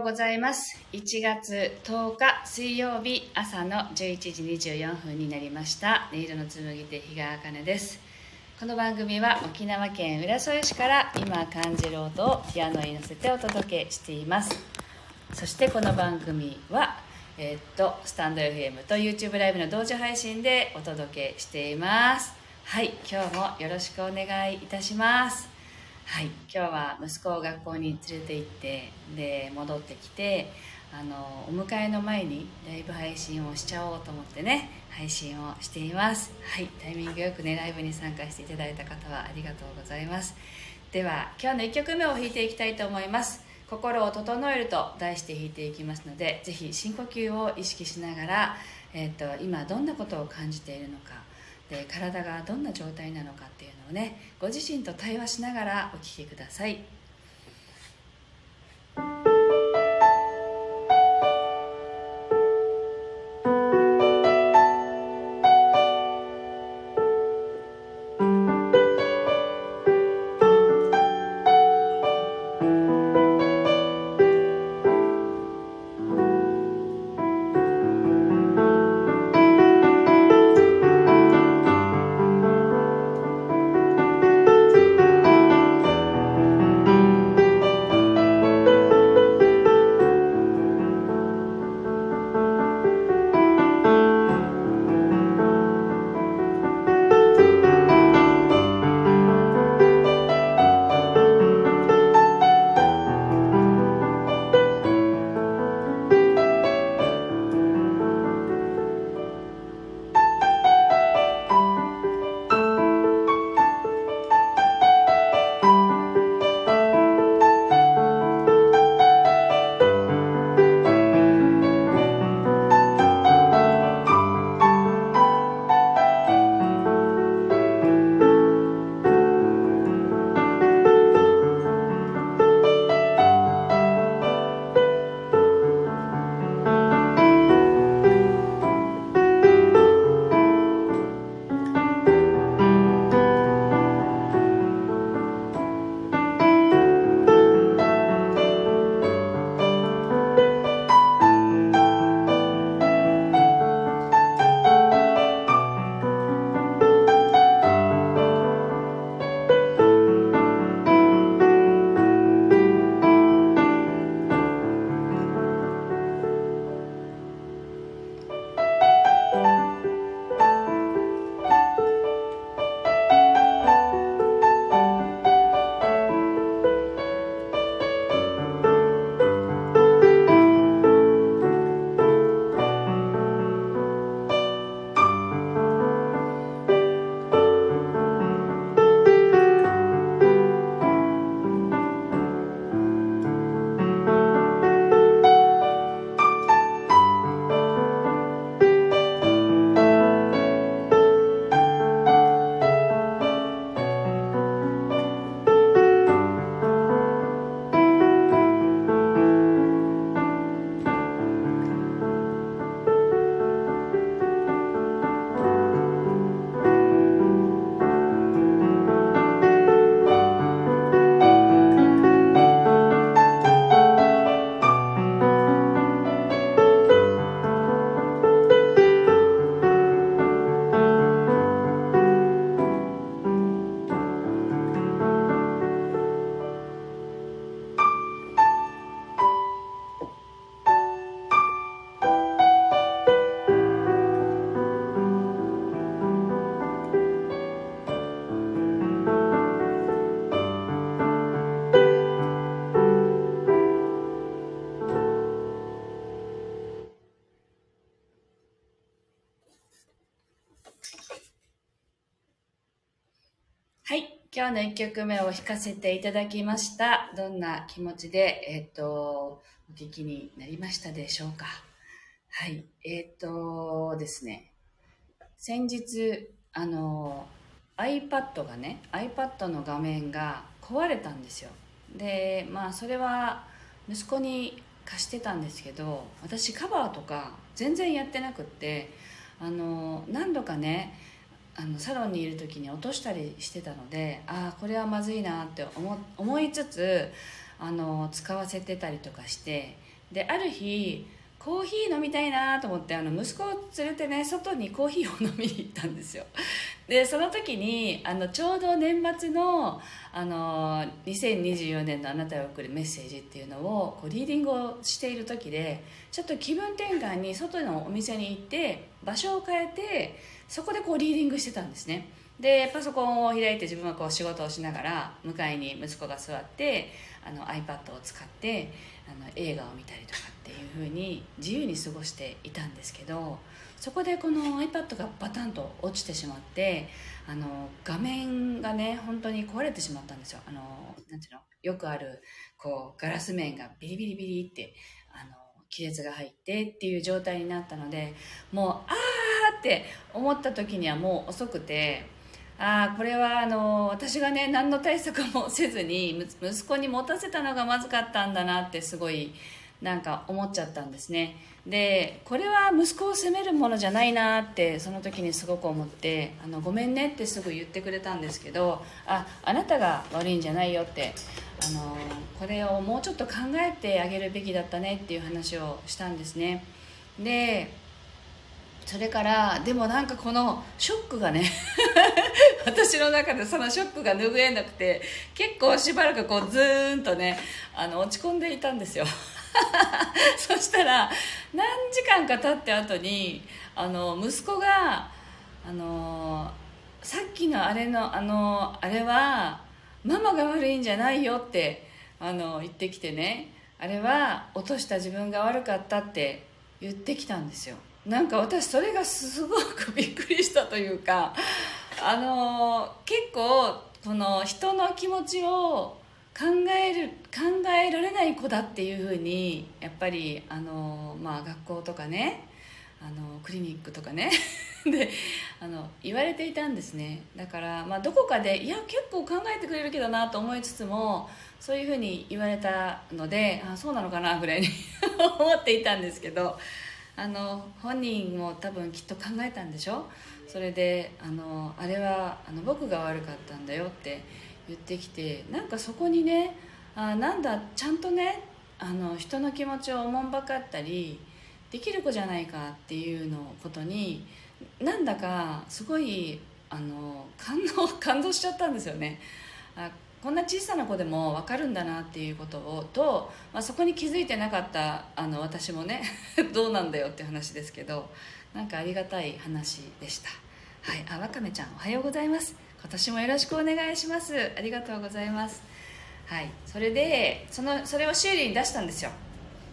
うございます。1月10日水曜日朝の11時24分になりました。音色の紡手日川茜です。この番組は沖縄県浦添市から今感じる音をピアノに乗せてお届けしています。そしてこの番組は、えーっと、スタンド FM と YouTube ライブの同時配信でお届けしています。はい、今日もよろしくお願いいたします。はい、今日は息子を学校に連れて行ってで戻ってきてあのお迎えの前にライブ配信をしちゃおうと思ってね配信をしています。はい。タイミングよくねライブに参加していただいた方はありがとうございます。では今日の1曲目を弾いていきたいと思います。心を整えると題して弾いていきますのでぜひ深呼吸を意識しながら、えー、と今どんなことを感じているのかで体がどんな状態なのかっていうのをねご自身と対話しながらお聴きください。今日の1曲目を弾かせていただきました。どんな気持ちでえっ、とお聞きになりましたでしょうか。はい。えっ、とですね。先日あの iPad がね iPad の画面が壊れたんですよ。でまあそれは息子に貸してたんですけど私カバーとか全然やってなくってあの何度かねあのサロンにいる時に落としたりしてたのでああこれはまずいなって思思いつつあの使わせてたりとかしてである日コーヒー飲みたいなと思ってあの息子を連れてね外にコーヒーを飲みに行ったんですよ。でその時にあのちょうど年末のあの2024年のあなたへ送るメッセージっていうのをこうリーディングをしている時でちょっと気分転換に外のお店に行って場所を変えてそこでこうリーディングしてたんですね。でパソコンを開いて自分はこう仕事をしながら向かいに息子が座ってあの iPad を使ってあの映画を見たりとかっていうふうに自由に過ごしていたんですけどそこでこの iPad がバタンと落ちてしまってあの画面がね本当に壊れてしまったんですよ。あのなんていうの？よくあるこうガラス面がビリビリビリってあの亀裂が入ってっていう状態になったのでもうああって思った時にはもう遅くてああこれはあの私がね何の対策もせずに息子に持たせたのがまずかったんだなってすごいなんか思っちゃったんですね。でこれは息子を責めるものじゃないなってその時にすごく思ってあのごめんねってすぐ言ってくれたんですけどああなたが悪いんじゃないよってあのこれをもうちょっと考えてあげるべきだったねっていう話をしたんですね。でそれからでもなんかこのショックがね 私の中でそのショックが拭えなくて結構しばらくこうズーンとねあの落ち込んでいたんですよ。そしたら何時間か経って後にあの息子があのさっきのあれのあのあれはママが悪いんじゃないよってあの言ってきてねあれは落とした自分が悪かったって言ってきたんですよ。なんか私それがすごくびっくりしたというかあの結構この人の気持ちを考える考えられない子だっていうふうにやっぱりあの、まあ、学校とかねあのクリニックとかね であの言われていたんですね。だから、まあ、どこかでいや結構考えてくれるけどなと思いつつもそういうふうに言われたのであそうなのかなぐらいに 思っていたんですけどあの本人も多分きっと考えたんでしょ？それであのあれはあの僕が悪かったんだよって言ってきてなんかそこにねあなんだちゃんとねあの人の気持ちをおもんばかったりできる子じゃないかっていうのことになんだかすごいあの感動 感動しちゃったんですよね。あこんな小さな子でも分かるんだなっていうことをと、まあ、そこに気づいてなかったあの私もね どうなんだよって話ですけどなんかありがたい話でした。はい。あわかめちゃんおはようございます。今年もよろしくお願いします。ありがとうございます。はい。それでそのそれを修理に出したんですよ。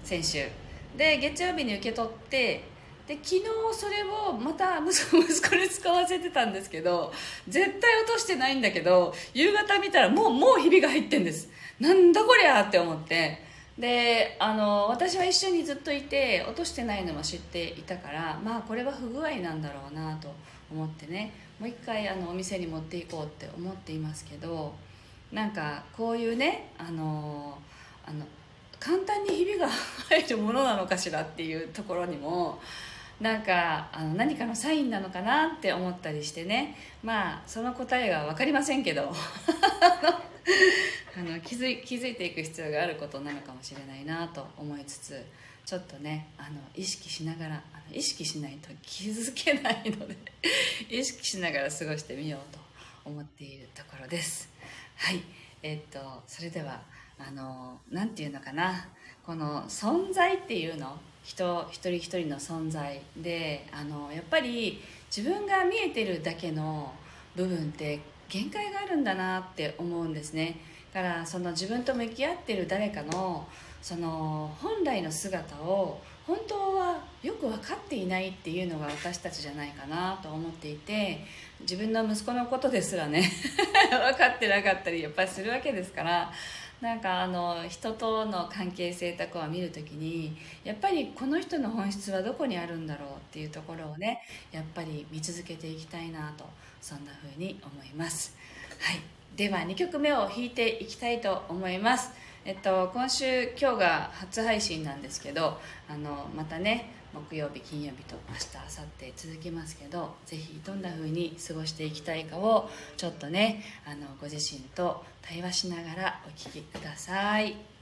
先週。で月曜日に受け取ってで昨日それをまた 息子に使わせてたんですけど絶対落としてないんだけど夕方見たらもうもうひびが入ってんです。なんだこりゃって思って。であの私は一緒にずっといて落としてないのも知っていたからまあこれは不具合なんだろうなと思ってね。もう一回あのお店に持っていこうって思っていますけどなんかこういうねあのあの簡単にひびが入るものなのかしらっていうところにもなんかあの何かのサインなのかなって思ったりしてね。まあその答えが分かりませんけど。あの気づい気づいていく必要があることなのかもしれないなと思いつつちょっとねあの意識しながらあの意識しないと気づけないので 意識しながら過ごしてみようと思っているところです。はい。えー、っとそれではあの何て言うのかな。この存在っていうの人一人一人の存在。であのやっぱり自分が見えてるだけの部分って限界があるんだなって思うんですね。だからその自分と向き合ってる誰かのその本来の姿を本当はよく分かっていないっていうのが私たちじゃないかなと思っていて自分の息子のことですらね 分かってなかったりやっぱりするわけですからなんかあの人との関係性とかを見るときにやっぱりこの人の本質はどこにあるんだろうっていうところをねやっぱり見続けていきたいなとそんな風に思います。はい。では2曲目を弾いていきたいと思います。えっと今週今日が初配信なんですけどあのまたね木曜日金曜日と明日明後日続きますけどぜひどんな風に過ごしていきたいかをちょっとねあのご自身と対話しながらお聴きください。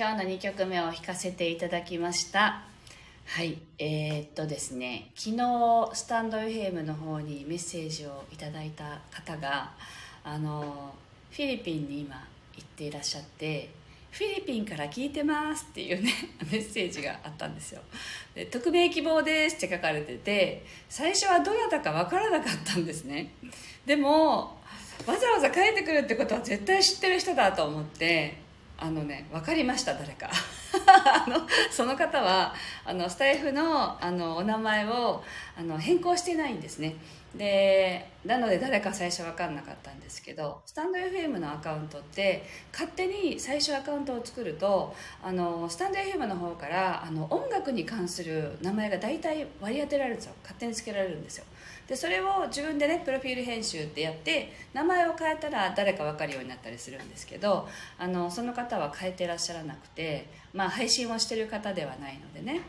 今日の2曲目を弾かせていただきました。はいえー、っとですね昨日スタンド FM の方にメッセージをいただいた方があのフィリピンに今行っていらっしゃってフィリピンから聞いてますっていうね メッセージがあったんですよ。で匿名希望ですって書かれてて最初はどなたか分からなかったんですね。でもわざわざ帰ってくるってことは絶対知ってる人だと思ってあのね分かりました誰か。あのその方はあのスタイフのあのお名前をあの変更してないんですね。でなので誰か最初分かんなかったんですけどスタンド FM のアカウントって勝手に最初アカウントを作るとあのスタンド FM の方からあの音楽に関する名前が大体割り当てられるんですよ。勝手につけられるんですよ。でそれを自分でねプロフィール編集ってやって名前を変えたら誰か分かるようになったりするんですけどあのその方は変えてらっしゃらなくて、まあ、配信をしてる方ではないのでね。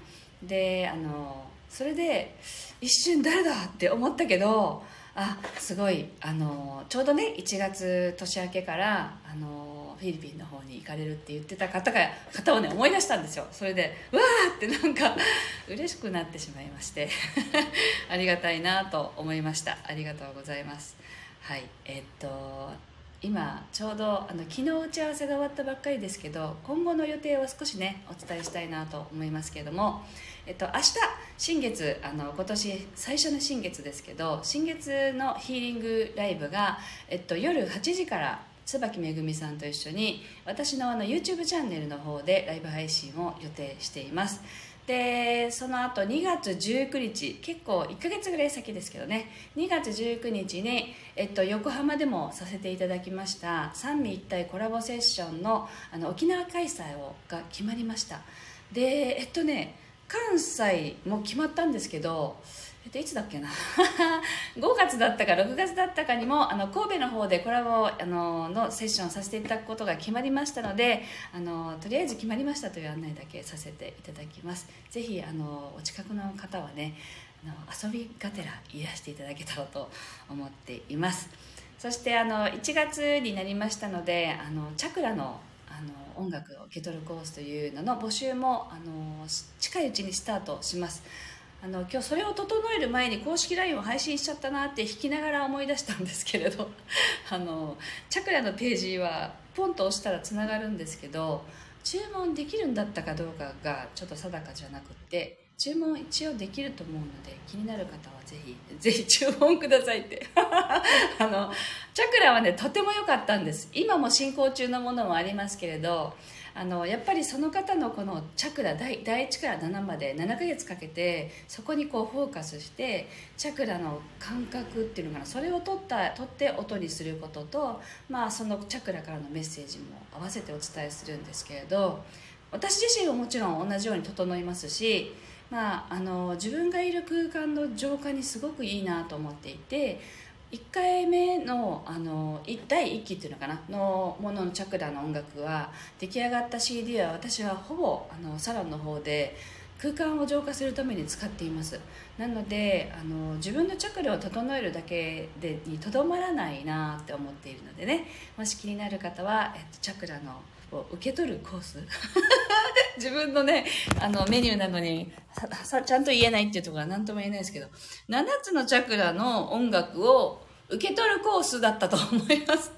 であのそれで一瞬誰だって思ったけどあすごいあのちょうどね1月年明けからあのフィリピンの方に行かれるって言ってた方が方をね思い出したんですよ。それでうわーってなんか嬉しくなってしまいまして。ありがたいなと思いました。ありがとうございます。はい。えっと今ちょうどあの昨日打ち合わせが終わったばっかりですけど今後の予定を少しねお伝えしたいなと思いますけれども、えっと、明日新月あの今年最初の新月ですけど新月のヒーリングライブが、えっと、夜8時から椿めぐみさんと一緒に私のあの YouTube チャンネルの方でライブ配信を予定しています。でその後2月19日結構1ヶ月ぐらい先ですけどね。2月19日に、えっと、横浜でもさせていただきました三位一体コラボセッションのあの沖縄開催をが決まりました。でえっとね関西も決まったんですけどと、いつだっけな。5月だったか6月だったかにもあの神戸の方でコラボあののセッションをさせていただくことが決まりましたのであのとりあえず決まりましたという案内だけさせていただきます。ぜひあのお近くの方はねあの遊びがてらいらしていただけたらと思っています。そしてあの1月になりましたのであのチャクラのあの音楽を受け取るコースというのの募集もあの近いうちにスタートします。あの今日それを整える前に公式 LINE を配信しちゃったなって弾きながら思い出したんですけれど あのチャクラのページはポンと押したらつながるんですけど注文できるんだったかどうかがちょっと定かじゃなくて注文一応できると思うので気になる方はぜひぜひ 注文くださいって。あのチャクラはねとても良かったんです。今も進行中のものもありますけれどあのやっぱりその方のこのチャクラ第第1から7まで7ヶ月かけてそこにこうフォーカスしてチャクラの感覚っていうのかな。それを取った取って音にすることと、まあ、そのチャクラからのメッセージも合わせてお伝えするんですけれど私自身はもちろん同じように整いますし、まあ、あの自分がいる空間の浄化にすごくいいなと思っていて1回目のあの第1期っていうのかな？のもののチャクラの音楽は出来上がった CD は私はほぼあのサロンの方で空間を浄化するために使っています。なのであの自分のチャクラを整えるだけでにとどまらないなって思っているのでね。もし気になる方は、えっと、チャクラのを受け取るコース。自分のねあのメニューなのにさちゃんと言えないっていうところは何とも言えないですけど7つのチャクラの音楽を受け取るコースだったと思います。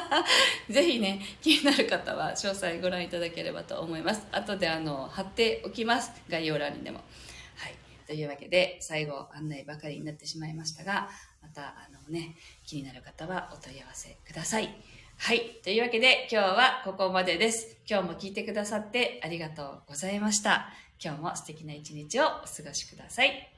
ぜひね気になる方は詳細ご覧いただければと思います。後であの貼っておきます。概要欄にでも。はい。というわけで最後案内ばかりになってしまいましたがまたあのね気になる方はお問い合わせください。はい。というわけで今日はここまでです。今日も聞いてくださってありがとうございました。今日も素敵な一日をお過ごしください。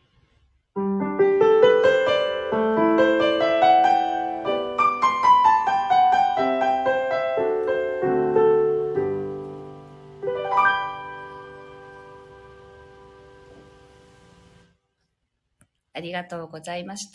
ありがとうございました。